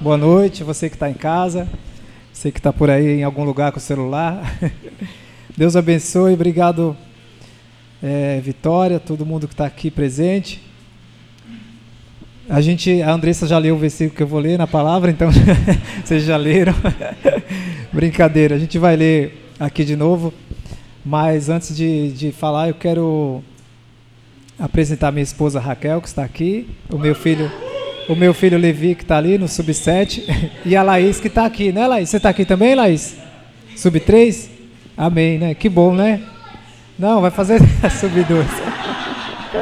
Boa noite, você que está em casa, você que está por aí em algum lugar com o celular. Deus abençoe, obrigado, é, Vitória, todo mundo que está aqui presente. A gente, a Andressa já leu o versículo que eu vou ler na palavra, então vocês já leram. Brincadeira, a gente vai ler aqui de novo, mas antes de, de falar, eu quero apresentar minha esposa Raquel, que está aqui, o meu filho o meu filho Levi, que está ali no sub-7, e a Laís, que está aqui, né, Laís? Você está aqui também, Laís? Sub-3? Amém, né? Que bom, né? Não, vai fazer sub-2.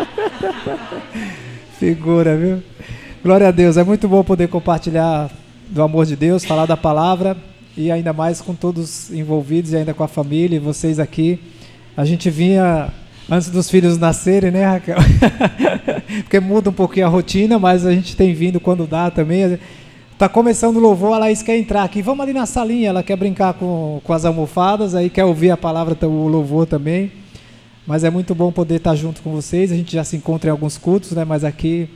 Figura, viu? Glória a Deus, é muito bom poder compartilhar do amor de Deus, falar da palavra e ainda mais com todos envolvidos e ainda com a família e vocês aqui. A gente vinha antes dos filhos nascerem, né, Raquel? Porque muda um pouquinho a rotina, mas a gente tem vindo quando dá também. Tá começando o louvor, a Laís quer entrar aqui. Vamos ali na salinha, ela quer brincar com, com as almofadas, aí quer ouvir a palavra, o louvor também. Mas é muito bom poder estar junto com vocês. A gente já se encontra em alguns cultos, né? Mas aqui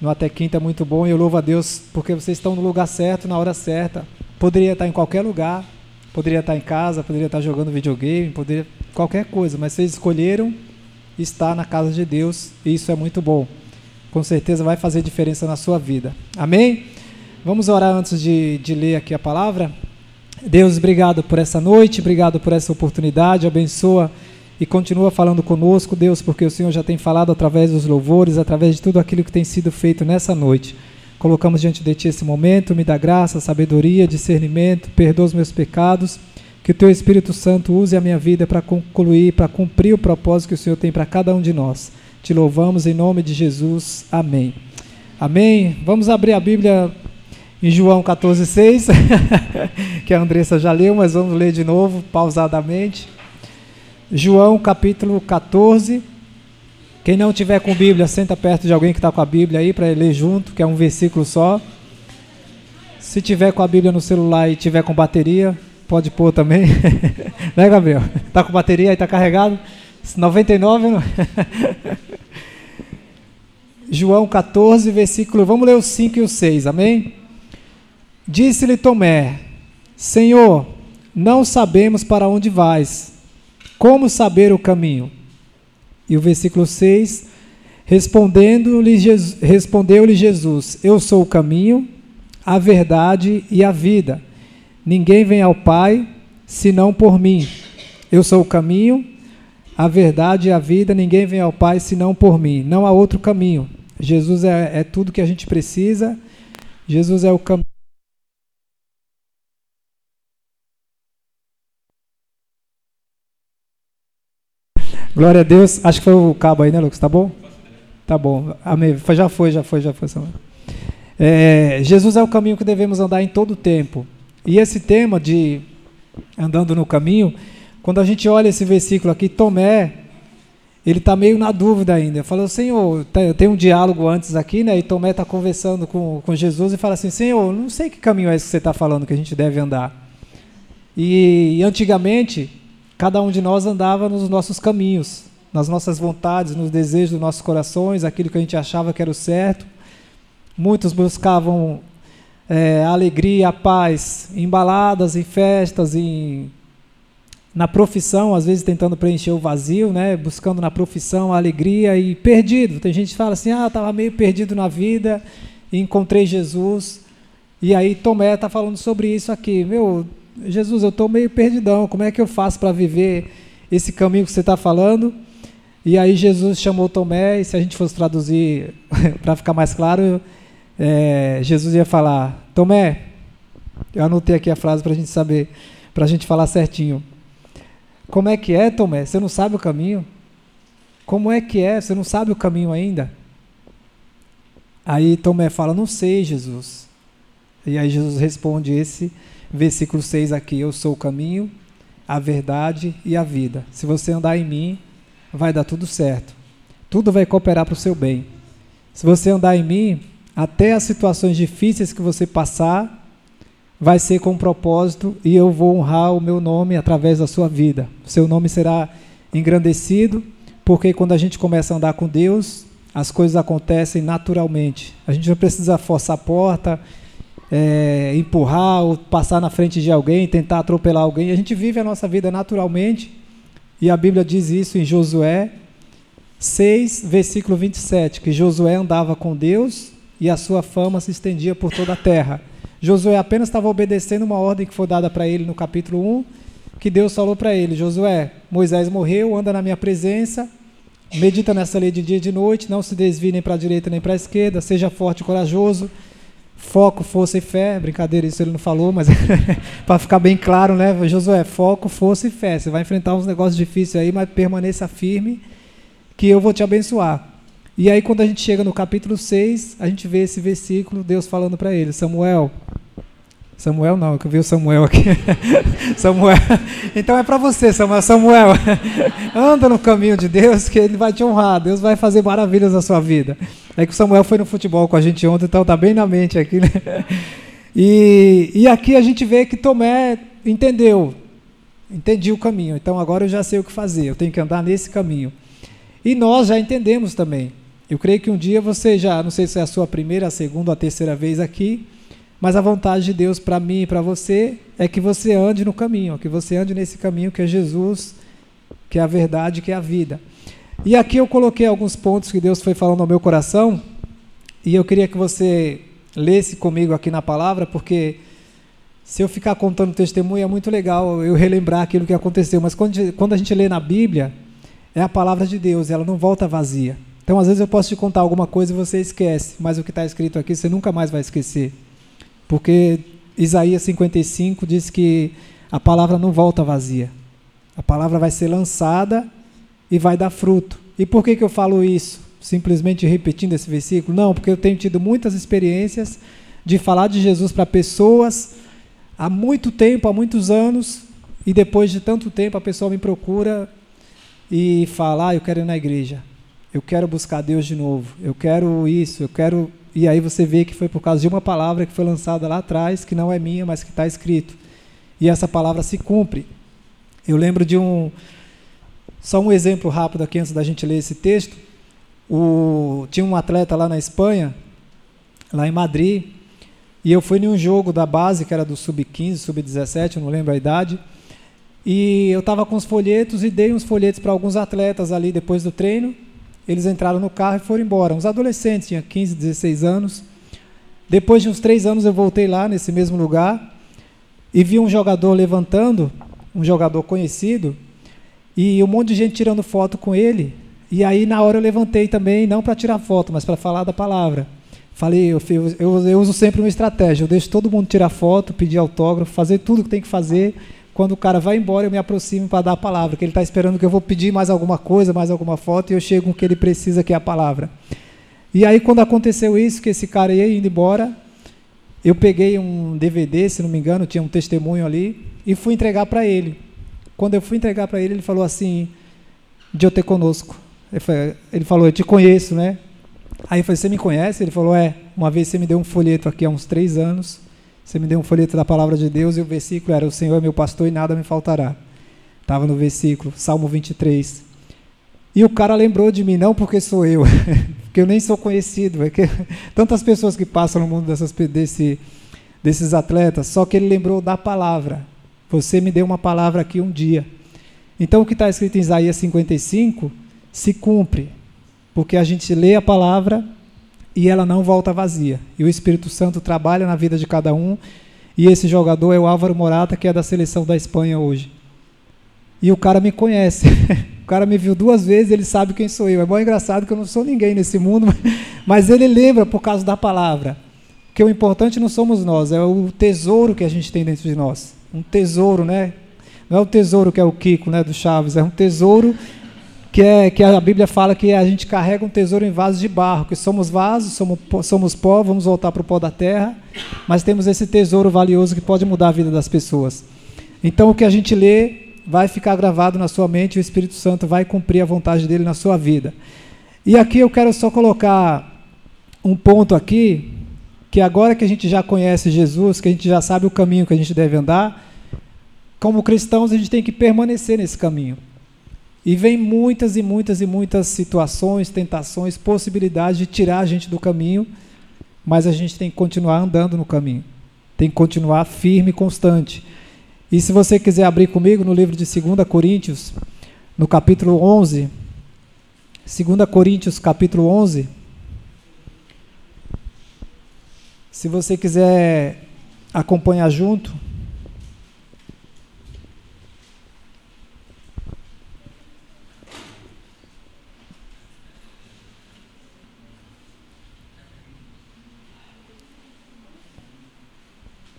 no Até Quinta é muito bom e eu louvo a Deus porque vocês estão no lugar certo, na hora certa. Poderia estar em qualquer lugar, poderia estar em casa, poderia estar jogando videogame, poderia qualquer coisa, mas vocês escolheram estar na casa de Deus e isso é muito bom. Com certeza vai fazer diferença na sua vida. Amém? Vamos orar antes de, de ler aqui a palavra. Deus, obrigado por essa noite, obrigado por essa oportunidade, abençoa e continua falando conosco, Deus, porque o Senhor já tem falado através dos louvores, através de tudo aquilo que tem sido feito nessa noite. Colocamos diante de Ti esse momento, me dá graça, sabedoria, discernimento, perdoa os meus pecados que o teu Espírito Santo use a minha vida para concluir, para cumprir o propósito que o Senhor tem para cada um de nós. Te louvamos em nome de Jesus. Amém. Amém. Vamos abrir a Bíblia em João 14,6, que a Andressa já leu, mas vamos ler de novo, pausadamente. João capítulo 14. Quem não tiver com Bíblia, senta perto de alguém que está com a Bíblia aí para ler junto, que é um versículo só. Se tiver com a Bíblia no celular e tiver com bateria, Pode pôr também. né, Gabriel? Tá com bateria aí, tá carregado? 99, não? João 14, versículo. Vamos ler o 5 e o 6, amém? Disse-lhe Tomé: Senhor, não sabemos para onde vais. Como saber o caminho? E o versículo 6, respondendo-lhe respondeu-lhe Jesus: Eu sou o caminho, a verdade e a vida. Ninguém vem ao Pai senão por mim. Eu sou o caminho, a verdade e a vida. Ninguém vem ao Pai senão por mim. Não há outro caminho. Jesus é, é tudo que a gente precisa. Jesus é o caminho. Glória a Deus. Acho que foi o cabo aí, né, Lucas? Tá bom? Tá bom. Amém. Já foi, já foi, já foi. É, Jesus é o caminho que devemos andar em todo o tempo. E esse tema de andando no caminho, quando a gente olha esse versículo aqui, Tomé, ele está meio na dúvida ainda. Falou, Senhor, tem um diálogo antes aqui, né? E Tomé está conversando com, com Jesus e fala assim: Senhor, não sei que caminho é esse que você está falando que a gente deve andar. E, e antigamente, cada um de nós andava nos nossos caminhos, nas nossas vontades, nos desejos dos nossos corações, aquilo que a gente achava que era o certo. Muitos buscavam é, a alegria, a paz, embaladas em festas, em, na profissão, às vezes tentando preencher o vazio, né? buscando na profissão a alegria e perdido. Tem gente que fala assim, ah, estava meio perdido na vida e encontrei Jesus. E aí Tomé está falando sobre isso aqui. Meu, Jesus, eu estou meio perdidão, como é que eu faço para viver esse caminho que você está falando? E aí Jesus chamou Tomé, e se a gente fosse traduzir para ficar mais claro, é, Jesus ia falar: Tomé, eu anotei aqui a frase para a gente saber, para a gente falar certinho. Como é que é, Tomé? Você não sabe o caminho? Como é que é? Você não sabe o caminho ainda? Aí Tomé fala: Não sei, Jesus. E aí Jesus responde esse versículo 6 aqui: Eu sou o caminho, a verdade e a vida. Se você andar em mim, vai dar tudo certo. Tudo vai cooperar para o seu bem. Se você andar em mim, até as situações difíceis que você passar, vai ser com propósito e eu vou honrar o meu nome através da sua vida. Seu nome será engrandecido, porque quando a gente começa a andar com Deus, as coisas acontecem naturalmente. A gente não precisa forçar a porta, é, empurrar ou passar na frente de alguém, tentar atropelar alguém. A gente vive a nossa vida naturalmente, e a Bíblia diz isso em Josué 6, versículo 27, que Josué andava com Deus e a sua fama se estendia por toda a terra. Josué apenas estava obedecendo uma ordem que foi dada para ele no capítulo 1, que Deus falou para ele: Josué, Moisés morreu, anda na minha presença, medita nessa lei de dia e de noite, não se desvie nem para a direita nem para a esquerda, seja forte e corajoso Foco, força e fé. Brincadeira, isso ele não falou, mas para ficar bem claro, né? Josué, foco, força e fé. Você vai enfrentar uns negócios difíceis aí, mas permaneça firme, que eu vou te abençoar. E aí, quando a gente chega no capítulo 6, a gente vê esse versículo, Deus falando para ele: Samuel, Samuel não, que eu vi o Samuel aqui. Samuel. Então é para você, Samuel. Samuel, anda no caminho de Deus que ele vai te honrar. Deus vai fazer maravilhas na sua vida. É que o Samuel foi no futebol com a gente ontem, então tá bem na mente aqui, né? E, e aqui a gente vê que Tomé entendeu. Entendi o caminho. Então agora eu já sei o que fazer. Eu tenho que andar nesse caminho. E nós já entendemos também. Eu creio que um dia você já, não sei se é a sua primeira, a segunda a terceira vez aqui, mas a vontade de Deus para mim e para você é que você ande no caminho, que você ande nesse caminho que é Jesus, que é a verdade, que é a vida. E aqui eu coloquei alguns pontos que Deus foi falando ao meu coração, e eu queria que você lesse comigo aqui na palavra, porque se eu ficar contando testemunho é muito legal eu relembrar aquilo que aconteceu, mas quando, quando a gente lê na Bíblia, é a palavra de Deus, ela não volta vazia. Então, às vezes eu posso te contar alguma coisa e você esquece, mas o que está escrito aqui você nunca mais vai esquecer. Porque Isaías 55 diz que a palavra não volta vazia. A palavra vai ser lançada e vai dar fruto. E por que, que eu falo isso? Simplesmente repetindo esse versículo? Não, porque eu tenho tido muitas experiências de falar de Jesus para pessoas há muito tempo, há muitos anos, e depois de tanto tempo a pessoa me procura e fala: ah, eu quero ir na igreja, eu quero buscar Deus de novo, eu quero isso, eu quero e aí você vê que foi por causa de uma palavra que foi lançada lá atrás, que não é minha, mas que está escrito. E essa palavra se cumpre. Eu lembro de um. Só um exemplo rápido aqui antes da gente ler esse texto. O, tinha um atleta lá na Espanha, lá em Madrid, e eu fui em um jogo da base, que era do sub-15, sub-17, não lembro a idade. E eu estava com os folhetos e dei uns folhetos para alguns atletas ali depois do treino. Eles entraram no carro e foram embora. Uns adolescentes, tinham 15, 16 anos. Depois de uns três anos, eu voltei lá, nesse mesmo lugar, e vi um jogador levantando, um jogador conhecido, e um monte de gente tirando foto com ele. E aí, na hora, eu levantei também, não para tirar foto, mas para falar da palavra. Falei, eu, eu, eu uso sempre uma estratégia: eu deixo todo mundo tirar foto, pedir autógrafo, fazer tudo que tem que fazer quando o cara vai embora, eu me aproximo para dar a palavra, que ele está esperando que eu vou pedir mais alguma coisa, mais alguma foto, e eu chego com o que ele precisa, que é a palavra. E aí, quando aconteceu isso, que esse cara ia indo embora, eu peguei um DVD, se não me engano, tinha um testemunho ali, e fui entregar para ele. Quando eu fui entregar para ele, ele falou assim: de ter conosco. Ele falou: Eu te conheço, né? Aí eu falei: Você me conhece? Ele falou: É. Uma vez você me deu um folheto aqui há uns três anos você me deu um folheto da palavra de Deus e o versículo era: O Senhor é meu pastor e nada me faltará. Estava no versículo, Salmo 23. E o cara lembrou de mim, não porque sou eu, porque eu nem sou conhecido. É que, tantas pessoas que passam no mundo dessas, desse, desses atletas, só que ele lembrou da palavra. Você me deu uma palavra aqui um dia. Então o que está escrito em Isaías 55 se cumpre, porque a gente lê a palavra e ela não volta vazia. E o Espírito Santo trabalha na vida de cada um. E esse jogador é o Álvaro Morata, que é da seleção da Espanha hoje. E o cara me conhece. o cara me viu duas vezes, ele sabe quem sou eu. É bom engraçado que eu não sou ninguém nesse mundo, mas ele lembra por causa da palavra. Que o importante não somos nós, é o tesouro que a gente tem dentro de nós. Um tesouro, né? Não é o tesouro que é o Kiko, né, do Chaves, é um tesouro que, é, que a Bíblia fala que a gente carrega um tesouro em vasos de barro, que somos vasos, somos, somos pó, vamos voltar para o pó da terra, mas temos esse tesouro valioso que pode mudar a vida das pessoas. Então o que a gente lê vai ficar gravado na sua mente e o Espírito Santo vai cumprir a vontade dele na sua vida. E aqui eu quero só colocar um ponto aqui, que agora que a gente já conhece Jesus, que a gente já sabe o caminho que a gente deve andar, como cristãos a gente tem que permanecer nesse caminho. E vem muitas e muitas e muitas situações, tentações, possibilidades de tirar a gente do caminho, mas a gente tem que continuar andando no caminho. Tem que continuar firme e constante. E se você quiser abrir comigo no livro de 2 Coríntios, no capítulo 11, 2 Coríntios, capítulo 11. Se você quiser acompanhar junto.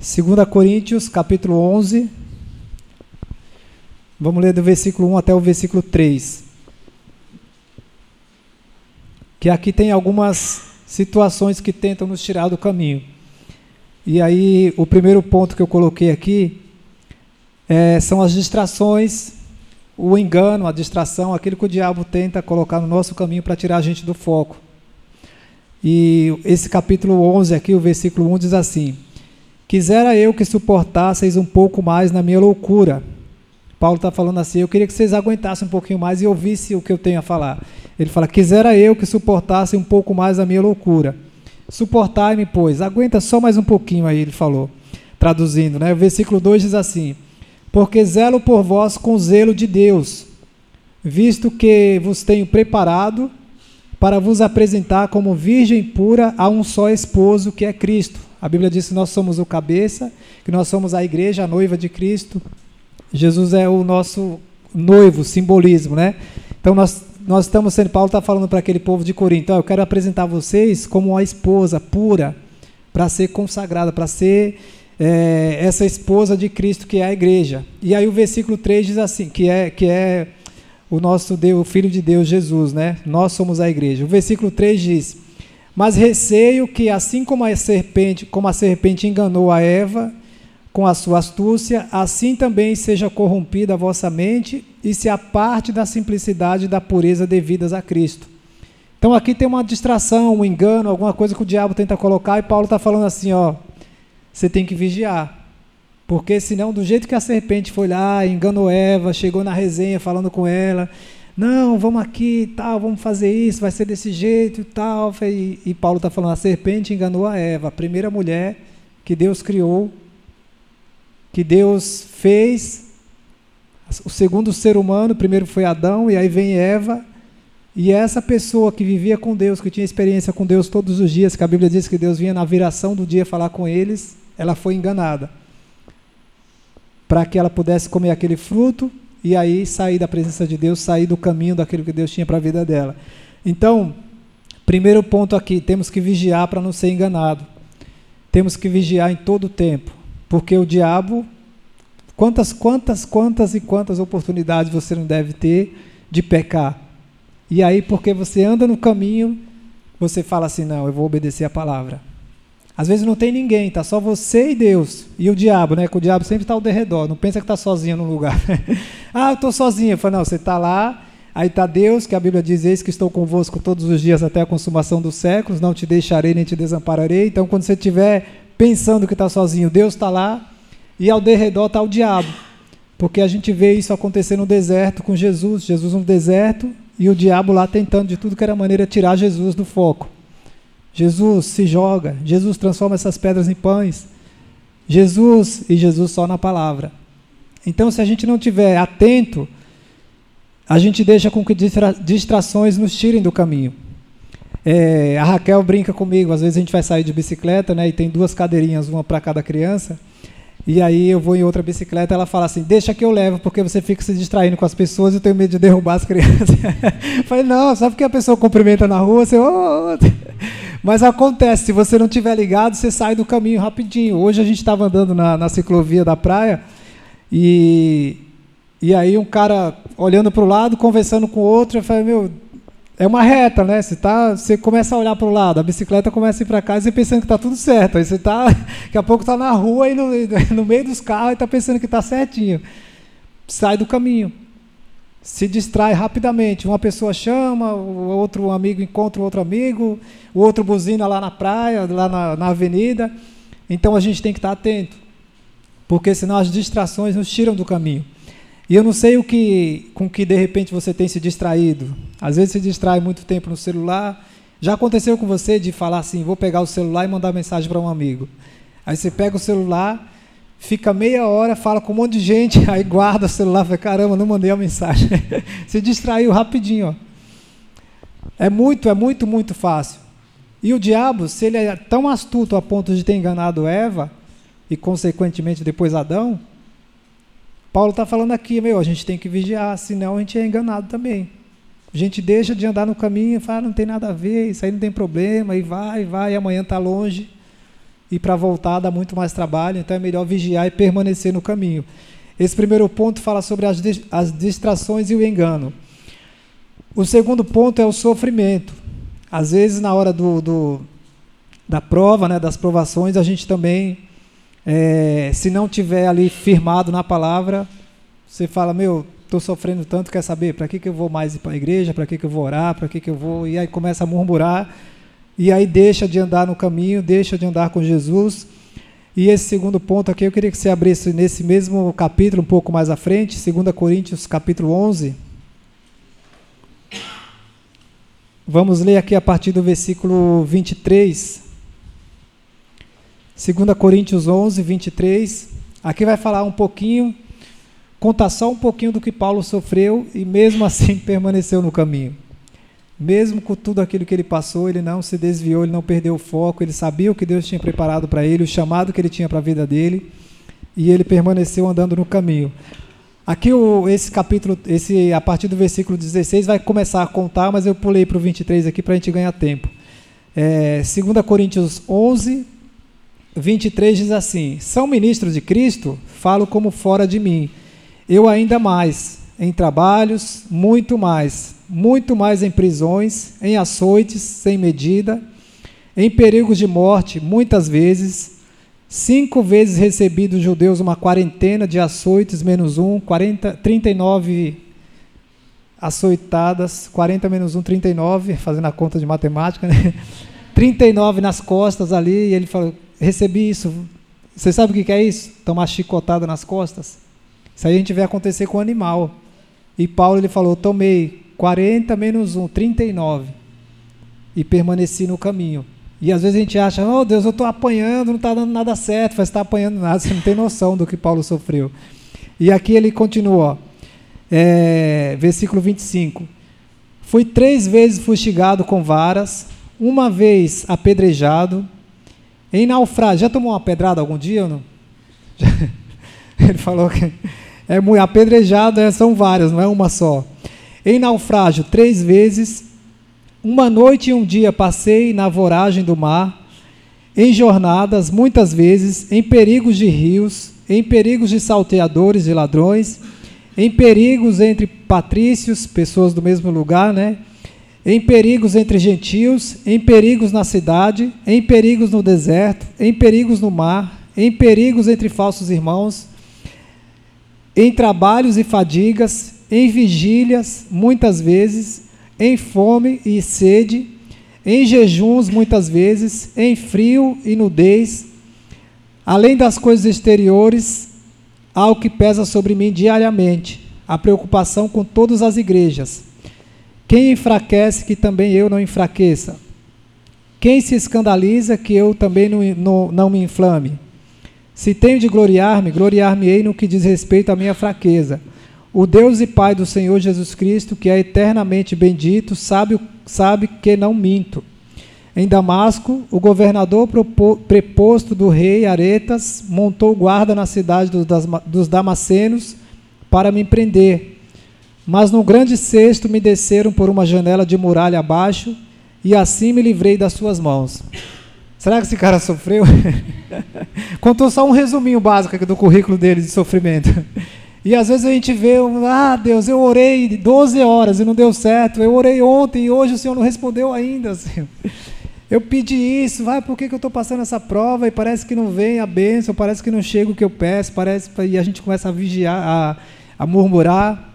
Segunda Coríntios, capítulo 11. Vamos ler do versículo 1 até o versículo 3 que aqui tem algumas situações que tentam nos tirar do caminho. E aí, o primeiro ponto que eu coloquei aqui é, são as distrações, o engano, a distração, aquilo que o diabo tenta colocar no nosso caminho para tirar a gente do foco. E esse capítulo 11 aqui, o versículo 1 diz assim: Quisera eu que suportasseis um pouco mais na minha loucura. Paulo está falando assim: eu queria que vocês aguentassem um pouquinho mais e ouvissem o que eu tenho a falar. Ele fala: Quisera eu que suportasse um pouco mais a minha loucura. Suportai-me, pois. Aguenta só mais um pouquinho aí, ele falou. Traduzindo, né? O versículo 2 diz assim: Porque zelo por vós com zelo de Deus, visto que vos tenho preparado para vos apresentar como virgem pura a um só esposo, que é Cristo. A Bíblia diz que nós somos o cabeça, que nós somos a igreja, a noiva de Cristo. Jesus é o nosso noivo, simbolismo, né? Então nós nós estamos sendo, Paulo está falando para aquele povo de Corinto, eu quero apresentar vocês como uma esposa pura, para ser consagrada, para ser é, essa esposa de Cristo que é a igreja. E aí o versículo 3 diz assim, que é, que é o nosso Deus, o Filho de Deus, Jesus, né? Nós somos a igreja. O versículo 3 diz, mas receio que assim como a serpente, como a serpente enganou a Eva com a sua astúcia, assim também seja corrompida a vossa mente e se aparte da simplicidade e da pureza devidas a Cristo. Então aqui tem uma distração, um engano, alguma coisa que o diabo tenta colocar e Paulo está falando assim, ó, você tem que vigiar. Porque senão, do jeito que a serpente foi lá, enganou Eva, chegou na resenha falando com ela, não, vamos aqui tal, vamos fazer isso, vai ser desse jeito e tal. E, e Paulo está falando, a serpente enganou a Eva, a primeira mulher que Deus criou que Deus fez o segundo ser humano, primeiro foi Adão e aí vem Eva. E essa pessoa que vivia com Deus, que tinha experiência com Deus todos os dias, que a Bíblia diz que Deus vinha na viração do dia falar com eles, ela foi enganada. Para que ela pudesse comer aquele fruto e aí sair da presença de Deus, sair do caminho daquilo que Deus tinha para a vida dela. Então, primeiro ponto aqui, temos que vigiar para não ser enganado. Temos que vigiar em todo o tempo. Porque o diabo, quantas, quantas, quantas e quantas oportunidades você não deve ter de pecar? E aí, porque você anda no caminho, você fala assim: não, eu vou obedecer a palavra. Às vezes não tem ninguém, tá só você e Deus. E o diabo, né? Que o diabo sempre está ao derredor. Não pensa que está sozinho no lugar. ah, eu estou sozinho. Eu falo, não, você está lá, aí está Deus, que a Bíblia diz: Eis que estou convosco todos os dias até a consumação dos séculos, não te deixarei nem te desampararei. Então, quando você tiver pensando que está sozinho, Deus está lá, e ao derredor está o diabo. Porque a gente vê isso acontecer no deserto com Jesus, Jesus no deserto e o diabo lá tentando de tudo que era maneira tirar Jesus do foco. Jesus se joga, Jesus transforma essas pedras em pães. Jesus e Jesus só na palavra. Então, se a gente não tiver atento, a gente deixa com que distrações nos tirem do caminho. É, a Raquel brinca comigo, às vezes a gente vai sair de bicicleta, né? E tem duas cadeirinhas, uma para cada criança. E aí eu vou em outra bicicleta, ela fala assim: "Deixa que eu levo, porque você fica se distraindo com as pessoas e eu tenho medo de derrubar as crianças". falei: "Não, sabe que a pessoa cumprimenta na rua, você, oh, mas acontece, se você não tiver ligado, você sai do caminho rapidinho. Hoje a gente estava andando na, na ciclovia da praia e e aí um cara olhando para o lado, conversando com o outro, eu falei: "Meu, é uma reta, né? Você, tá, você começa a olhar para o lado, a bicicleta começa a ir para casa e pensando que está tudo certo. Aí você está, daqui a pouco está na rua e no, no meio dos carros e está pensando que está certinho. Sai do caminho. Se distrai rapidamente. Uma pessoa chama, o outro amigo encontra o outro amigo, o outro buzina lá na praia, lá na, na avenida. Então a gente tem que estar atento, porque senão as distrações nos tiram do caminho. E eu não sei o que, com que de repente você tem se distraído. Às vezes se distrai muito tempo no celular. Já aconteceu com você de falar assim, vou pegar o celular e mandar mensagem para um amigo. Aí você pega o celular, fica meia hora, fala com um monte de gente, aí guarda o celular, fala, caramba, não mandei a mensagem. se distraiu rapidinho, ó. É muito, é muito, muito fácil. E o diabo, se ele é tão astuto a ponto de ter enganado Eva, e consequentemente depois Adão, Paulo está falando aqui, meu, a gente tem que vigiar, senão a gente é enganado também. A gente deixa de andar no caminho e fala, não tem nada a ver, isso aí não tem problema, e vai, vai, e amanhã está longe. E para voltar dá muito mais trabalho, então é melhor vigiar e permanecer no caminho. Esse primeiro ponto fala sobre as, as distrações e o engano. O segundo ponto é o sofrimento. Às vezes, na hora do, do da prova, né, das provações, a gente também é, se não tiver ali firmado na palavra, você fala, meu, estou sofrendo tanto, quer saber? Para que, que eu vou mais ir para a igreja? Para que, que eu vou orar? Para que, que eu vou? E aí começa a murmurar, e aí deixa de andar no caminho, deixa de andar com Jesus. E esse segundo ponto aqui, eu queria que você abrisse nesse mesmo capítulo, um pouco mais à frente, 2 Coríntios, capítulo 11. Vamos ler aqui a partir do versículo 23. 2 Coríntios 11, 23. Aqui vai falar um pouquinho, contar só um pouquinho do que Paulo sofreu e mesmo assim permaneceu no caminho. Mesmo com tudo aquilo que ele passou, ele não se desviou, ele não perdeu o foco, ele sabia o que Deus tinha preparado para ele, o chamado que ele tinha para a vida dele, e ele permaneceu andando no caminho. Aqui o, esse capítulo, esse a partir do versículo 16 vai começar a contar, mas eu pulei para o 23 aqui para a gente ganhar tempo. É, 2 Coríntios 11, 23 diz assim: São ministros de Cristo? Falo como fora de mim. Eu ainda mais, em trabalhos, muito mais, muito mais em prisões, em açoites sem medida, em perigos de morte, muitas vezes. Cinco vezes recebi dos judeus uma quarentena de açoites menos um, 40, 39 açoitadas, 40 menos um, 39, fazendo a conta de matemática, né? 39 nas costas ali, e ele falou, recebi isso. Você sabe o que é isso? Tomar chicotada nas costas? Isso aí a gente vê acontecer com o animal. E Paulo ele falou: tomei 40 menos 1, 39. E permaneci no caminho. E às vezes a gente acha: oh Deus, eu estou apanhando, não está dando nada certo, vai estar apanhando nada. Você não tem noção do que Paulo sofreu. E aqui ele continua, é, versículo 25: Fui três vezes fustigado com varas, uma vez apedrejado em naufrágio, já tomou uma pedrada algum dia ou não? Ele falou que é muito apedrejado, é, são várias, não é uma só. Em naufrágio, três vezes. Uma noite e um dia passei na voragem do mar, em jornadas, muitas vezes, em perigos de rios, em perigos de salteadores e ladrões, em perigos entre patrícios, pessoas do mesmo lugar, né? em perigos entre gentios, em perigos na cidade, em perigos no deserto, em perigos no mar, em perigos entre falsos irmãos, em trabalhos e fadigas, em vigílias, muitas vezes, em fome e sede, em jejuns, muitas vezes, em frio e nudez, além das coisas exteriores, há o que pesa sobre mim diariamente, a preocupação com todas as igrejas quem enfraquece, que também eu não enfraqueça? Quem se escandaliza, que eu também não, não, não me inflame? Se tenho de gloriar-me, gloriar-me-ei no que diz respeito à minha fraqueza. O Deus e Pai do Senhor Jesus Cristo, que é eternamente bendito, sabe, sabe que não minto. Em Damasco, o governador preposto do rei Aretas montou guarda na cidade dos Damascenos para me prender. Mas no grande cesto me desceram por uma janela de muralha abaixo, e assim me livrei das suas mãos. Será que esse cara sofreu? Contou só um resuminho básico do currículo dele de sofrimento. E às vezes a gente vê, ah, Deus, eu orei 12 horas e não deu certo. Eu orei ontem e hoje o Senhor não respondeu ainda. Senhor. Eu pedi isso, vai, por que, que eu estou passando essa prova e parece que não vem a bênção, parece que não chega o que eu peço, parece e a gente começa a vigiar, a, a murmurar.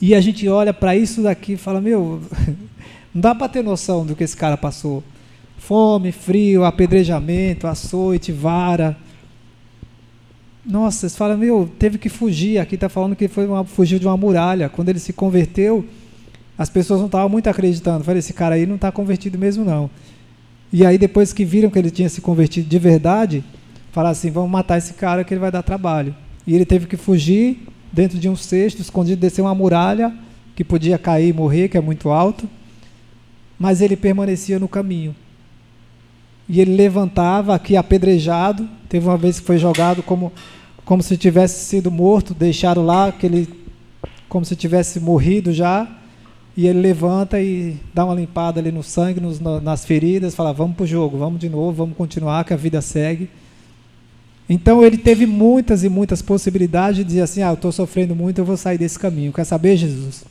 E a gente olha para isso daqui e fala: Meu, não dá para ter noção do que esse cara passou. Fome, frio, apedrejamento, açoite, vara. Nossa, você fala, meu, teve que fugir. Aqui está falando que foi uma, fugiu de uma muralha. Quando ele se converteu, as pessoas não estavam muito acreditando. Falei, esse cara aí não está convertido mesmo, não. E aí, depois que viram que ele tinha se convertido de verdade, Falar assim: vamos matar esse cara que ele vai dar trabalho. E ele teve que fugir dentro de um cesto, escondido, descer uma muralha que podia cair e morrer, que é muito alto. Mas ele permanecia no caminho. E ele levantava aqui apedrejado. Teve uma vez que foi jogado como, como se tivesse sido morto, deixaram lá aquele, como se tivesse morrido já. E ele levanta e dá uma limpada ali no sangue, nos, nas feridas, fala: vamos para o jogo, vamos de novo, vamos continuar, que a vida segue. Então ele teve muitas e muitas possibilidades de dizer assim: ah, eu estou sofrendo muito, eu vou sair desse caminho. Quer saber, Jesus?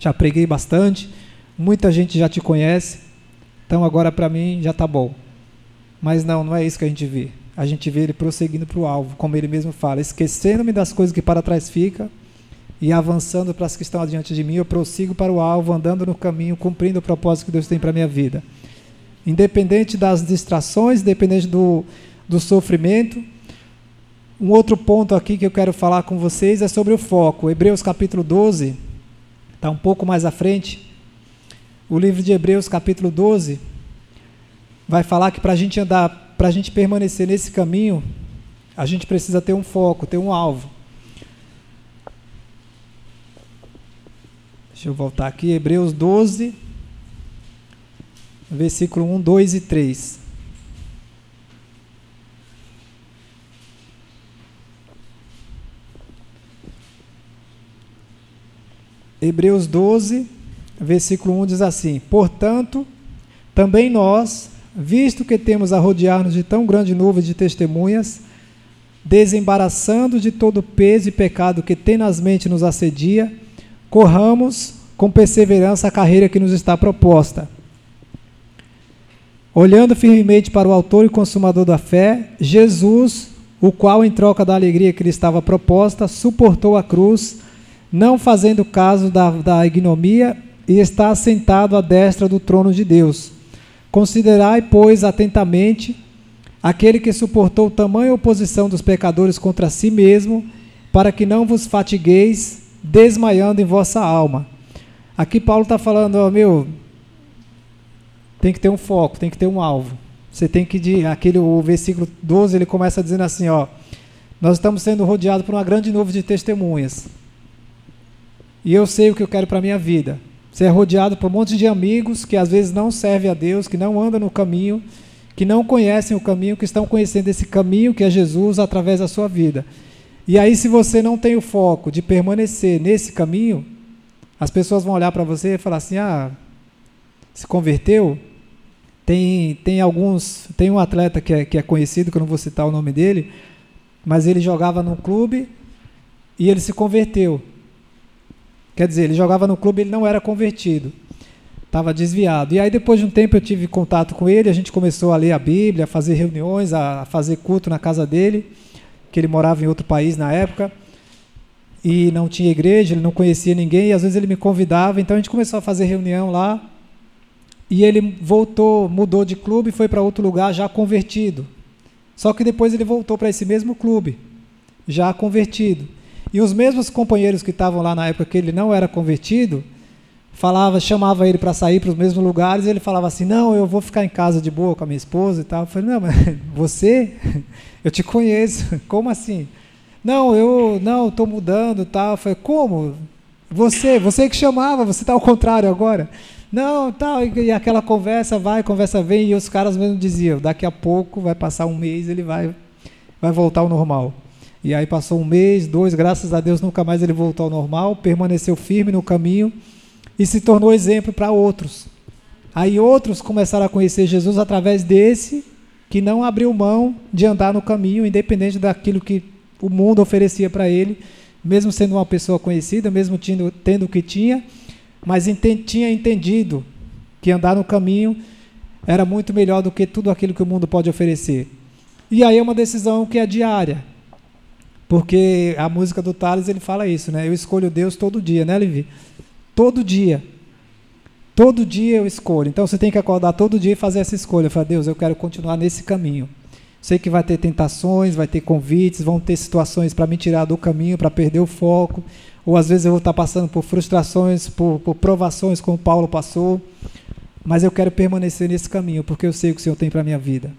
Já preguei bastante, muita gente já te conhece, então agora para mim já está bom. Mas não, não é isso que a gente vê. A gente vê ele prosseguindo para o alvo, como ele mesmo fala: esquecendo-me das coisas que para trás ficam e avançando para as que estão adiante de mim, eu prossigo para o alvo, andando no caminho, cumprindo o propósito que Deus tem para a minha vida. Independente das distrações, independente do, do sofrimento, um outro ponto aqui que eu quero falar com vocês é sobre o foco. Hebreus capítulo 12, está um pouco mais à frente. O livro de Hebreus capítulo 12 vai falar que para a gente andar, para a gente permanecer nesse caminho, a gente precisa ter um foco, ter um alvo. Deixa eu voltar aqui, Hebreus 12, versículo 1, 2 e 3. Hebreus 12, versículo 1 diz assim: Portanto, também nós, visto que temos a rodear-nos de tão grande nuvem de testemunhas, desembaraçando de todo o peso e pecado que tenazmente nos assedia, corramos com perseverança a carreira que nos está proposta. Olhando firmemente para o Autor e Consumador da fé, Jesus, o qual, em troca da alegria que lhe estava proposta, suportou a cruz não fazendo caso da, da ignomia, e está assentado à destra do trono de Deus. Considerai, pois, atentamente aquele que suportou tamanha oposição dos pecadores contra si mesmo, para que não vos fatigueis, desmaiando em vossa alma. Aqui Paulo está falando, ó, meu, tem que ter um foco, tem que ter um alvo. Você tem que, aquele, o versículo 12, ele começa dizendo assim, ó, nós estamos sendo rodeados por uma grande nuvem de testemunhas. E eu sei o que eu quero para a minha vida. Ser rodeado por um monte de amigos que às vezes não servem a Deus, que não andam no caminho, que não conhecem o caminho, que estão conhecendo esse caminho que é Jesus através da sua vida. E aí, se você não tem o foco de permanecer nesse caminho, as pessoas vão olhar para você e falar assim: ah, se converteu? Tem, tem alguns. Tem um atleta que é, que é conhecido, que eu não vou citar o nome dele, mas ele jogava num clube e ele se converteu. Quer dizer, ele jogava no clube, ele não era convertido. Estava desviado. E aí, depois de um tempo, eu tive contato com ele, a gente começou a ler a Bíblia, a fazer reuniões, a fazer culto na casa dele, que ele morava em outro país na época. E não tinha igreja, ele não conhecia ninguém, e às vezes ele me convidava, então a gente começou a fazer reunião lá. E ele voltou, mudou de clube e foi para outro lugar já convertido. Só que depois ele voltou para esse mesmo clube, já convertido. E os mesmos companheiros que estavam lá na época que ele não era convertido, falava, chamava ele para sair para os mesmos lugares, e ele falava assim: "Não, eu vou ficar em casa de boa com a minha esposa e tal". Eu falei: "Não, mas você? Eu te conheço. Como assim?" "Não, eu não, estou mudando e tal". Eu falei: "Como? Você, você que chamava, você está ao contrário agora". Não, tal, e aquela conversa vai, conversa vem, e os caras mesmo diziam: "Daqui a pouco vai passar um mês, ele vai vai voltar ao normal". E aí passou um mês, dois, graças a Deus nunca mais ele voltou ao normal, permaneceu firme no caminho e se tornou exemplo para outros. Aí outros começaram a conhecer Jesus através desse que não abriu mão de andar no caminho, independente daquilo que o mundo oferecia para ele, mesmo sendo uma pessoa conhecida, mesmo tendo, tendo o que tinha, mas tinha entendido que andar no caminho era muito melhor do que tudo aquilo que o mundo pode oferecer. E aí é uma decisão que é diária. Porque a música do Thales, ele fala isso, né? Eu escolho Deus todo dia, né, Levi? Todo dia. Todo dia eu escolho. Então você tem que acordar todo dia e fazer essa escolha. Falar, Deus, eu quero continuar nesse caminho. Sei que vai ter tentações, vai ter convites, vão ter situações para me tirar do caminho, para perder o foco. Ou às vezes eu vou estar passando por frustrações, por, por provações, como Paulo passou. Mas eu quero permanecer nesse caminho, porque eu sei o que o Senhor tem para a minha vida.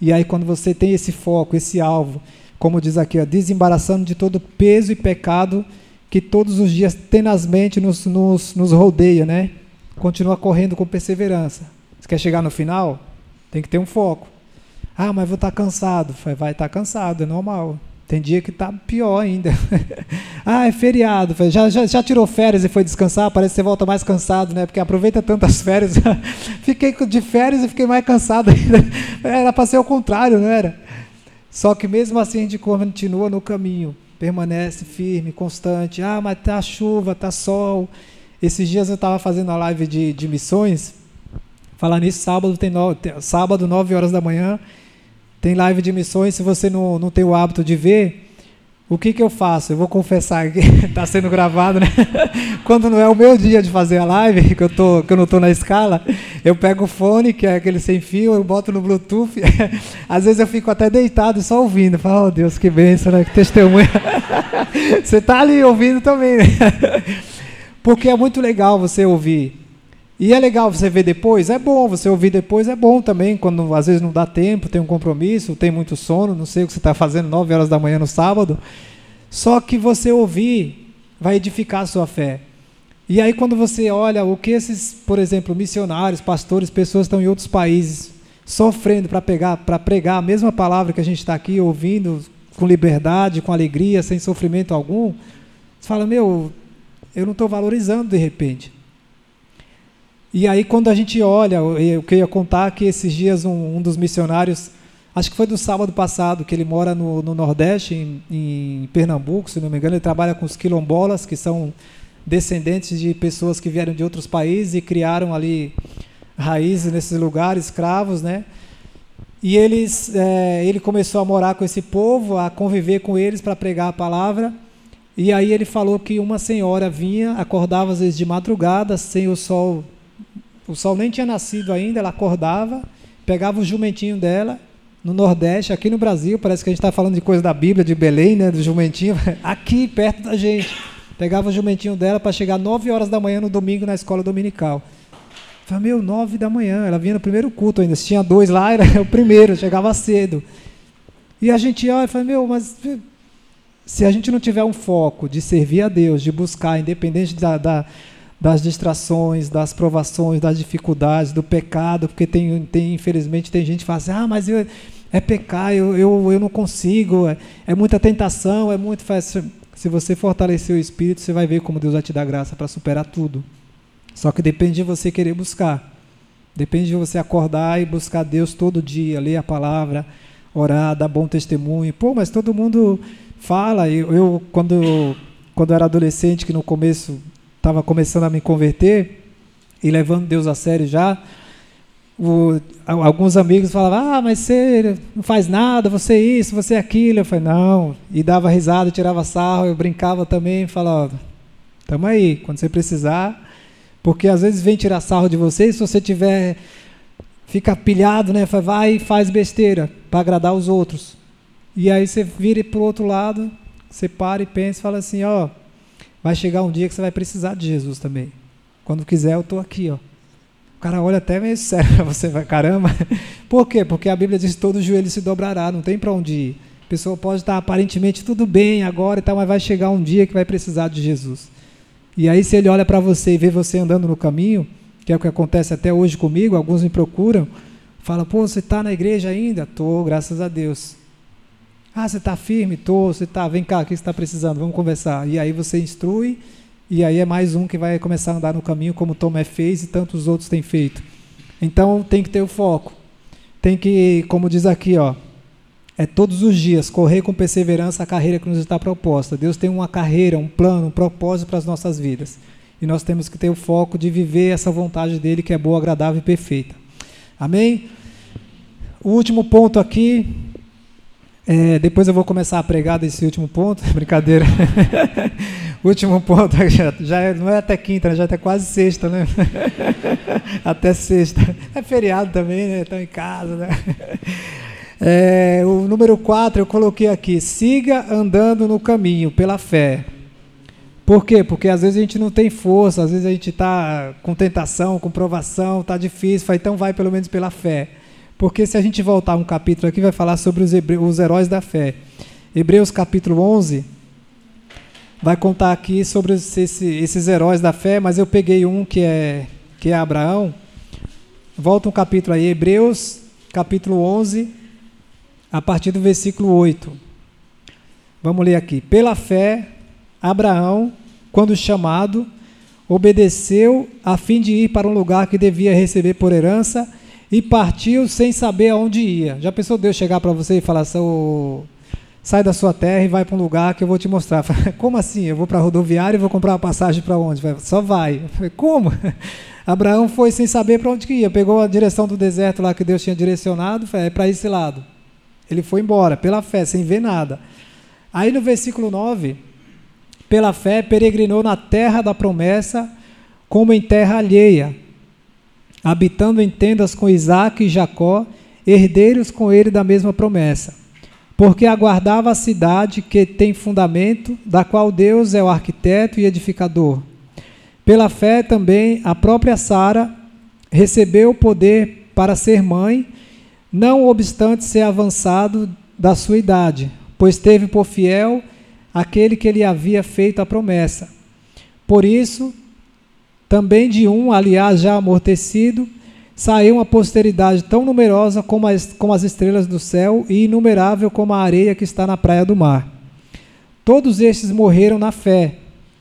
E aí, quando você tem esse foco, esse alvo, como diz aqui, ó, desembaraçando de todo peso e pecado que todos os dias tenazmente nos, nos, nos rodeia, né? Continua correndo com perseverança. Você quer chegar no final? Tem que ter um foco. Ah, mas vou estar cansado. Vai estar cansado, é normal. Tem dia que está pior ainda. ah, é feriado. Já, já, já tirou férias e foi descansar? Parece que você volta mais cansado, né? Porque aproveita tantas férias. fiquei de férias e fiquei mais cansado ainda. Era para ser o contrário, não era? Só que mesmo assim a gente continua no caminho, permanece firme, constante. Ah, mas tá chuva, tá sol. Esses dias eu estava fazendo a live de, de missões. Falar nisso, sábado tem, no, sábado, 9 horas da manhã tem live de missões, se você não, não tem o hábito de ver, o que, que eu faço? Eu vou confessar aqui, está sendo gravado, né? Quando não é o meu dia de fazer a live, que eu, tô, que eu não estou na escala, eu pego o fone, que é aquele sem fio, eu boto no Bluetooth. Às vezes eu fico até deitado só ouvindo. Falo, oh Deus, que bênção, né? Que testemunha. Você está ali ouvindo também, né? Porque é muito legal você ouvir e é legal você ver depois? É bom, você ouvir depois é bom também, quando às vezes não dá tempo, tem um compromisso, tem muito sono, não sei o que você está fazendo 9 horas da manhã no sábado. Só que você ouvir vai edificar a sua fé. E aí quando você olha o que esses, por exemplo, missionários, pastores, pessoas estão em outros países sofrendo para pegar, para pregar a mesma palavra que a gente está aqui ouvindo com liberdade, com alegria, sem sofrimento algum, você fala, meu, eu não estou valorizando de repente. E aí, quando a gente olha, eu queria contar que esses dias um, um dos missionários, acho que foi do sábado passado, que ele mora no, no Nordeste, em, em, Pernambuco, se não me engano, ele trabalha com os quilombolas, que são descendentes de pessoas que vieram de outros países e criaram ali raízes nesses lugares, escravos, né? E eles, é, ele começou a morar com esse povo, a conviver com eles para pregar a palavra. E aí ele falou que uma senhora vinha, acordava às vezes de madrugada, sem o sol o sol nem tinha nascido ainda, ela acordava, pegava o jumentinho dela, no Nordeste, aqui no Brasil, parece que a gente está falando de coisa da Bíblia, de Belém, né, do jumentinho, aqui perto da gente. Pegava o jumentinho dela para chegar 9 horas da manhã no domingo na escola dominical. Falei, meu, 9 da manhã, ela vinha no primeiro culto ainda, se tinha dois lá, era o primeiro, chegava cedo. E a gente olha e fala, meu, mas se a gente não tiver um foco de servir a Deus, de buscar, independente da, da das distrações, das provações, das dificuldades, do pecado, porque tem, tem infelizmente tem gente que fala assim, ah, mas eu, é pecar, eu, eu, eu não consigo, é, é muita tentação, é muito fácil. Se você fortalecer o espírito, você vai ver como Deus vai te dar graça para superar tudo. Só que depende de você querer buscar. Depende de você acordar e buscar Deus todo dia, ler a palavra, orar, dar bom testemunho. Pô, mas todo mundo fala. Eu, eu quando, quando era adolescente, que no começo estava começando a me converter e levando Deus a sério já, o, alguns amigos falavam, ah, mas você não faz nada, você é isso, você é aquilo. Eu falei, não, e dava risada, tirava sarro, eu brincava também, falava, tamo aí, quando você precisar, porque às vezes vem tirar sarro de você, se você tiver, fica pilhado, né, vai e faz besteira para agradar os outros. E aí você vira para o outro lado, você para e pensa e fala assim, ó, oh, Vai chegar um dia que você vai precisar de Jesus também. Quando quiser, eu estou aqui, ó. O cara olha até meio sério para você, vai, caramba. Por quê? Porque a Bíblia diz que todo joelho se dobrará, não tem para onde ir. A pessoa pode estar aparentemente tudo bem agora e tal, mas vai chegar um dia que vai precisar de Jesus. E aí, se ele olha para você e vê você andando no caminho, que é o que acontece até hoje comigo, alguns me procuram, fala, pô, você está na igreja ainda? Tô, graças a Deus. Ah, você está firme? Estou. Você está, vem cá, o que você está precisando? Vamos conversar. E aí você instrui, e aí é mais um que vai começar a andar no caminho, como Tomé fez e tantos outros têm feito. Então tem que ter o foco. Tem que, como diz aqui, ó, é todos os dias correr com perseverança a carreira que nos está proposta. Deus tem uma carreira, um plano, um propósito para as nossas vidas. E nós temos que ter o foco de viver essa vontade dele que é boa, agradável e perfeita. Amém? O último ponto aqui, é, depois eu vou começar a pregar desse último ponto, brincadeira. último ponto, já, já é, não é até quinta, né? já é até quase sexta, né? até sexta. É feriado também, né? Estão em casa, né? É, o número 4 eu coloquei aqui: siga andando no caminho pela fé. Por quê? Porque às vezes a gente não tem força, às vezes a gente está com tentação, com provação, está difícil, então vai pelo menos pela fé. Porque se a gente voltar um capítulo aqui, vai falar sobre os, hebre... os heróis da fé. Hebreus capítulo 11 vai contar aqui sobre esse, esses heróis da fé, mas eu peguei um que é, que é Abraão. Volta um capítulo aí, Hebreus capítulo 11, a partir do versículo 8. Vamos ler aqui. Pela fé, Abraão, quando chamado, obedeceu a fim de ir para um lugar que devia receber por herança e partiu sem saber aonde ia. Já pensou Deus chegar para você e falar assim, oh, sai da sua terra e vai para um lugar que eu vou te mostrar. Como assim? Eu vou para a rodoviária e vou comprar uma passagem para onde? Só vai. Como? Abraão foi sem saber para onde ia. Pegou a direção do deserto lá que Deus tinha direcionado, é para esse lado. Ele foi embora, pela fé, sem ver nada. Aí no versículo 9 pela fé, peregrinou na terra da promessa, como em terra alheia, habitando em tendas com Isaac e Jacó, herdeiros com ele da mesma promessa. Porque aguardava a cidade que tem fundamento, da qual Deus é o arquiteto e edificador. Pela fé também a própria Sara recebeu o poder para ser mãe, não obstante ser avançado da sua idade, pois teve por fiel aquele que lhe havia feito a promessa. Por isso, também de um, aliás, já amortecido, saiu uma posteridade tão numerosa como as, como as estrelas do céu e inumerável como a areia que está na praia do mar. Todos estes morreram na fé,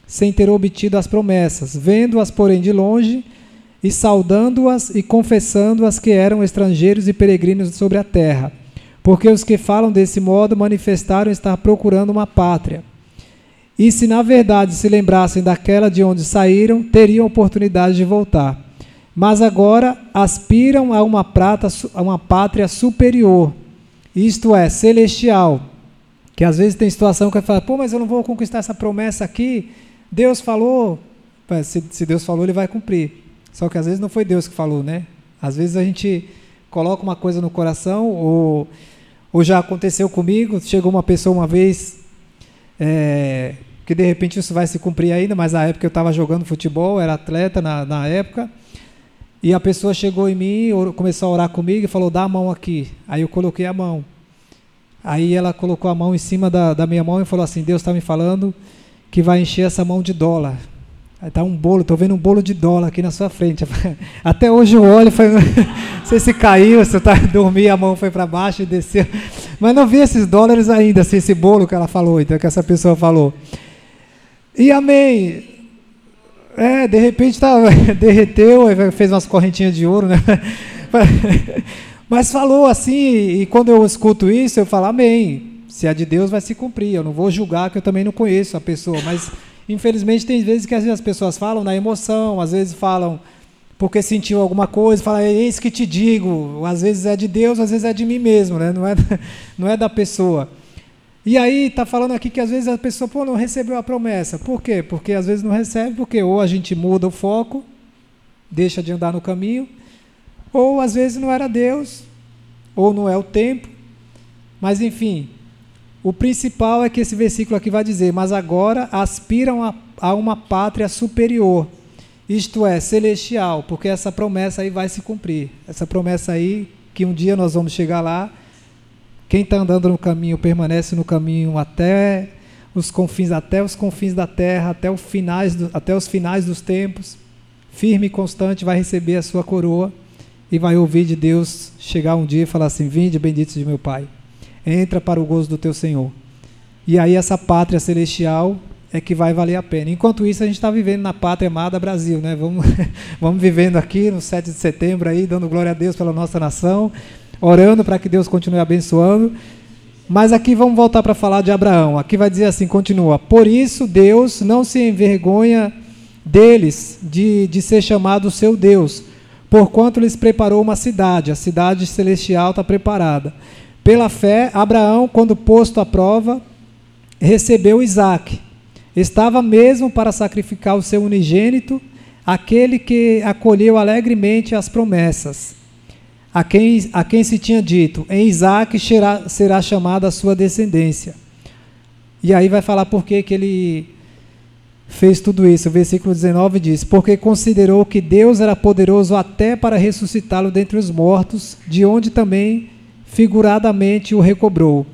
sem ter obtido as promessas, vendo-as, porém, de longe, e saudando-as e confessando-as que eram estrangeiros e peregrinos sobre a terra porque os que falam desse modo manifestaram estar procurando uma pátria. E se na verdade se lembrassem daquela de onde saíram, teriam oportunidade de voltar. Mas agora aspiram a uma, prata, a uma pátria superior, isto é, celestial. Que às vezes tem situação que fala, pô, mas eu não vou conquistar essa promessa aqui. Deus falou. Se, se Deus falou, ele vai cumprir. Só que às vezes não foi Deus que falou, né? Às vezes a gente coloca uma coisa no coração ou ou já aconteceu comigo, chegou uma pessoa uma vez, é, que de repente isso vai se cumprir ainda, mas na época eu estava jogando futebol, era atleta na, na época, e a pessoa chegou em mim, começou a orar comigo e falou: dá a mão aqui. Aí eu coloquei a mão. Aí ela colocou a mão em cima da, da minha mão e falou assim: Deus está me falando que vai encher essa mão de dólar. Está um bolo, estou vendo um bolo de dólar aqui na sua frente. Até hoje eu olho, foi, não sei se caiu, se eu tá, dormi, a mão foi para baixo e desceu. Mas não vi esses dólares ainda, assim, esse bolo que ela falou, então que essa pessoa falou. E amém. É, de repente tá, derreteu, fez umas correntinhas de ouro, né? Mas falou assim, e quando eu escuto isso, eu falo, amém. Se é de Deus, vai se cumprir. Eu não vou julgar, que eu também não conheço a pessoa, mas Infelizmente, tem vezes que as pessoas falam na emoção, às vezes falam porque sentiu alguma coisa, fala, é isso que te digo. Às vezes é de Deus, às vezes é de mim mesmo, né? não, é, não é da pessoa. E aí está falando aqui que às vezes a pessoa pô, não recebeu a promessa. Por quê? Porque às vezes não recebe, porque ou a gente muda o foco, deixa de andar no caminho, ou às vezes não era Deus, ou não é o tempo. Mas enfim, o principal é que esse versículo aqui vai dizer: Mas agora aspiram a, a uma pátria superior, isto é, celestial, porque essa promessa aí vai se cumprir. Essa promessa aí, que um dia nós vamos chegar lá. Quem está andando no caminho permanece no caminho até os confins, até os confins da terra, até, finais do, até os finais dos tempos. Firme e constante vai receber a sua coroa e vai ouvir de Deus chegar um dia e falar assim: Vinde, benditos de meu Pai entra para o gozo do teu Senhor. E aí essa pátria celestial é que vai valer a pena. Enquanto isso, a gente está vivendo na pátria amada Brasil, né? Vamos, vamos vivendo aqui no 7 de setembro aí, dando glória a Deus pela nossa nação, orando para que Deus continue abençoando. Mas aqui vamos voltar para falar de Abraão. Aqui vai dizer assim, continua. Por isso Deus não se envergonha deles de, de ser chamado seu Deus, porquanto lhes preparou uma cidade. A cidade celestial está preparada. Pela fé, Abraão, quando posto à prova, recebeu Isaac. Estava mesmo para sacrificar o seu unigênito, aquele que acolheu alegremente as promessas, a quem, a quem se tinha dito: em Isaac será, será chamada a sua descendência. E aí vai falar por que, que ele fez tudo isso. O versículo 19 diz: Porque considerou que Deus era poderoso até para ressuscitá-lo dentre os mortos, de onde também figuradamente o recobrou.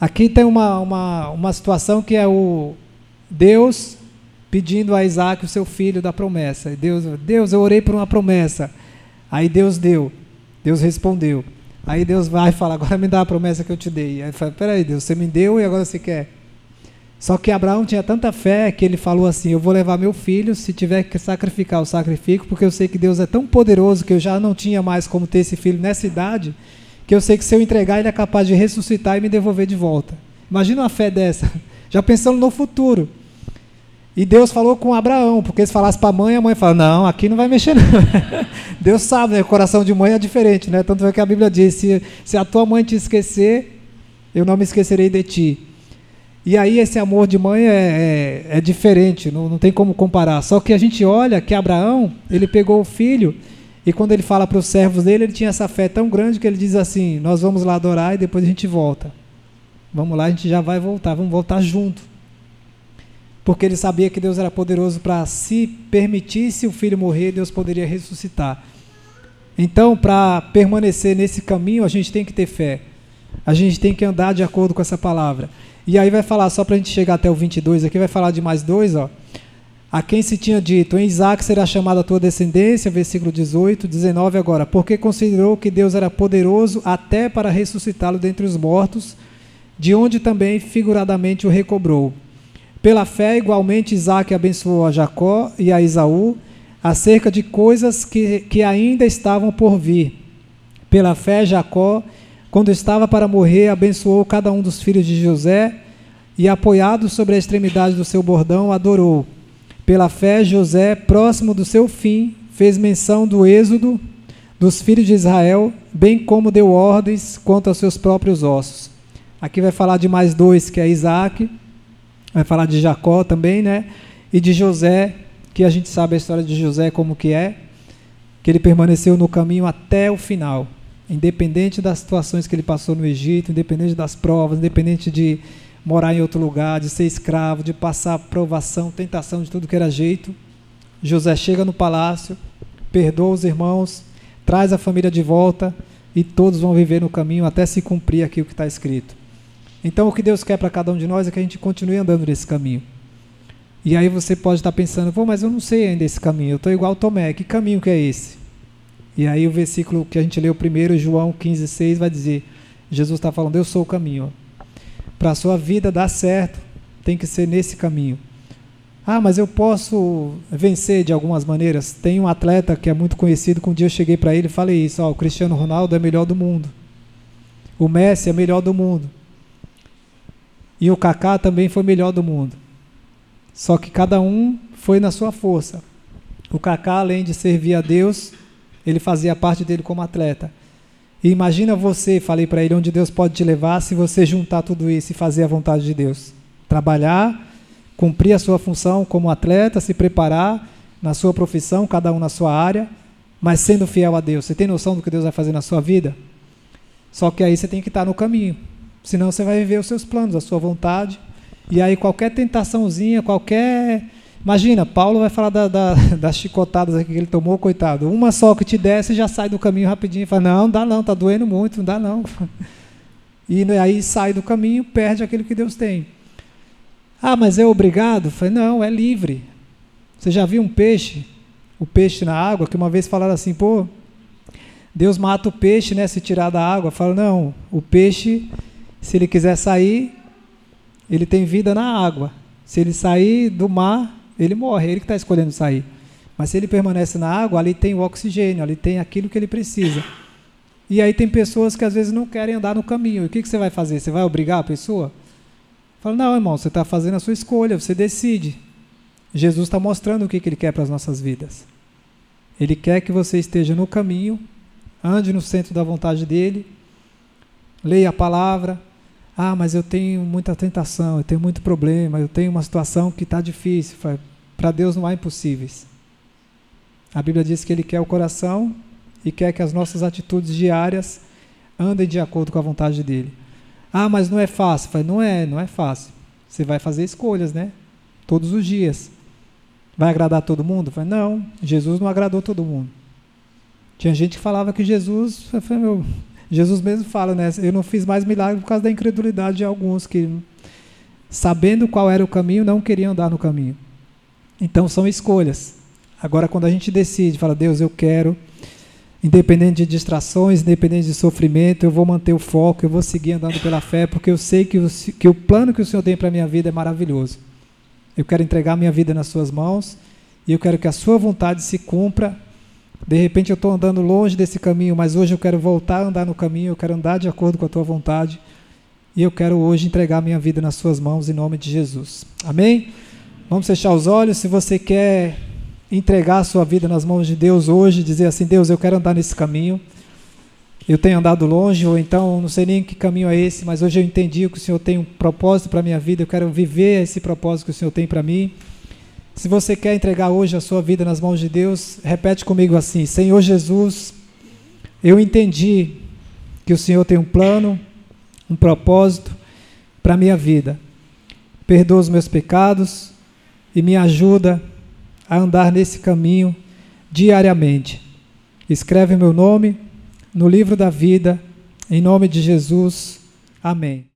Aqui tem uma, uma, uma situação que é o Deus pedindo a Isaac, o seu filho, da promessa. Deus, Deus, eu orei por uma promessa. Aí Deus deu, Deus respondeu. Aí Deus vai e fala, agora me dá a promessa que eu te dei. Aí fala, peraí, Deus, você me deu e agora você quer. Só que Abraão tinha tanta fé que ele falou assim: Eu vou levar meu filho, se tiver que sacrificar, o sacrifico, porque eu sei que Deus é tão poderoso que eu já não tinha mais como ter esse filho nessa idade, que eu sei que se eu entregar, ele é capaz de ressuscitar e me devolver de volta. Imagina uma fé dessa, já pensando no futuro. E Deus falou com Abraão, porque se falasse para a mãe, a mãe fala: Não, aqui não vai mexer, não. Deus sabe, né? o coração de mãe é diferente, né? Tanto é que a Bíblia diz: se, se a tua mãe te esquecer, eu não me esquecerei de ti. E aí esse amor de mãe é, é, é diferente, não, não tem como comparar. Só que a gente olha que Abraão, ele pegou o filho, e quando ele fala para os servos dele, ele tinha essa fé tão grande que ele diz assim: Nós vamos lá adorar e depois a gente volta. Vamos lá, a gente já vai voltar, vamos voltar junto. Porque ele sabia que Deus era poderoso para, se permitisse o filho morrer, Deus poderia ressuscitar. Então, para permanecer nesse caminho, a gente tem que ter fé. A gente tem que andar de acordo com essa palavra. E aí vai falar, só para a gente chegar até o 22 aqui, vai falar de mais dois, ó. A quem se tinha dito, em Isaac será chamada a tua descendência, versículo 18, 19 agora, porque considerou que Deus era poderoso até para ressuscitá-lo dentre os mortos, de onde também figuradamente o recobrou. Pela fé, igualmente, Isaac abençoou a Jacó e a Isaú acerca de coisas que, que ainda estavam por vir. Pela fé, Jacó quando estava para morrer, abençoou cada um dos filhos de José e, apoiado sobre a extremidade do seu bordão, adorou. Pela fé, José, próximo do seu fim, fez menção do êxodo dos filhos de Israel, bem como deu ordens quanto aos seus próprios ossos. Aqui vai falar de mais dois, que é Isaac, vai falar de Jacó também, né? E de José, que a gente sabe a história de José como que é, que ele permaneceu no caminho até o final. Independente das situações que ele passou no Egito, independente das provas, independente de morar em outro lugar, de ser escravo, de passar provação, tentação de tudo que era jeito, José chega no palácio, perdoa os irmãos, traz a família de volta e todos vão viver no caminho até se cumprir aqui o que está escrito. Então, o que Deus quer para cada um de nós é que a gente continue andando nesse caminho. E aí você pode estar pensando, pô, mas eu não sei ainda esse caminho, eu estou igual Tomé, que caminho que é esse? E aí o versículo que a gente leu primeiro, João 15, 6, vai dizer, Jesus está falando, eu sou o caminho. Para a sua vida dar certo, tem que ser nesse caminho. Ah, mas eu posso vencer de algumas maneiras. Tem um atleta que é muito conhecido, que um dia eu cheguei para ele e falei isso, ó, o Cristiano Ronaldo é melhor do mundo. O Messi é melhor do mundo. E o Kaká também foi melhor do mundo. Só que cada um foi na sua força. O Kaká, além de servir a Deus, ele fazia parte dele como atleta. E imagina você, falei para ele, onde Deus pode te levar se você juntar tudo isso e fazer a vontade de Deus. Trabalhar, cumprir a sua função como atleta, se preparar na sua profissão, cada um na sua área, mas sendo fiel a Deus. Você tem noção do que Deus vai fazer na sua vida? Só que aí você tem que estar no caminho. Senão você vai viver os seus planos, a sua vontade. E aí qualquer tentaçãozinha, qualquer Imagina, Paulo vai falar da, da, das chicotadas aqui que ele tomou, coitado. Uma só que te desce já sai do caminho rapidinho fala: Não, não dá não, está doendo muito, não dá não. E aí sai do caminho, perde aquilo que Deus tem. Ah, mas é obrigado? Falei, não, é livre. Você já viu um peixe, o peixe na água, que uma vez falaram assim, pô, Deus mata o peixe, né, se tirar da água. Fala, não, o peixe, se ele quiser sair, ele tem vida na água. Se ele sair do mar, ele morre, é ele que está escolhendo sair. Mas se ele permanece na água, ali tem o oxigênio, ali tem aquilo que ele precisa. E aí tem pessoas que às vezes não querem andar no caminho. E o que, que você vai fazer? Você vai obrigar a pessoa? Fala, não, irmão, você está fazendo a sua escolha, você decide. Jesus está mostrando o que, que ele quer para as nossas vidas. Ele quer que você esteja no caminho, ande no centro da vontade dele, leia a palavra, ah, mas eu tenho muita tentação, eu tenho muito problema, eu tenho uma situação que está difícil. Para Deus não há impossíveis. A Bíblia diz que Ele quer o coração e quer que as nossas atitudes diárias andem de acordo com a vontade dele. Ah, mas não é fácil. Falei, não é, não é fácil. Você vai fazer escolhas, né? todos os dias. Vai agradar todo mundo? Falei, não, Jesus não agradou todo mundo. Tinha gente que falava que Jesus, falei, meu, Jesus mesmo fala, né? Eu não fiz mais milagre por causa da incredulidade de alguns que, sabendo qual era o caminho, não queriam andar no caminho. Então são escolhas. Agora, quando a gente decide, fala, Deus, eu quero, independente de distrações, independente de sofrimento, eu vou manter o foco, eu vou seguir andando pela fé, porque eu sei que o, que o plano que o Senhor tem para a minha vida é maravilhoso. Eu quero entregar minha vida nas Suas mãos e eu quero que a Sua vontade se cumpra. De repente eu estou andando longe desse caminho, mas hoje eu quero voltar a andar no caminho, eu quero andar de acordo com a Tua vontade e eu quero hoje entregar minha vida nas Suas mãos em nome de Jesus. Amém? Vamos fechar os olhos. Se você quer entregar a sua vida nas mãos de Deus hoje, dizer assim: Deus, eu quero andar nesse caminho. Eu tenho andado longe, ou então não sei nem que caminho é esse, mas hoje eu entendi que o Senhor tem um propósito para a minha vida, eu quero viver esse propósito que o Senhor tem para mim. Se você quer entregar hoje a sua vida nas mãos de Deus, repete comigo assim: Senhor Jesus, eu entendi que o Senhor tem um plano, um propósito para a minha vida. Perdoa os meus pecados e me ajuda a andar nesse caminho diariamente. Escreve meu nome no livro da vida, em nome de Jesus. Amém.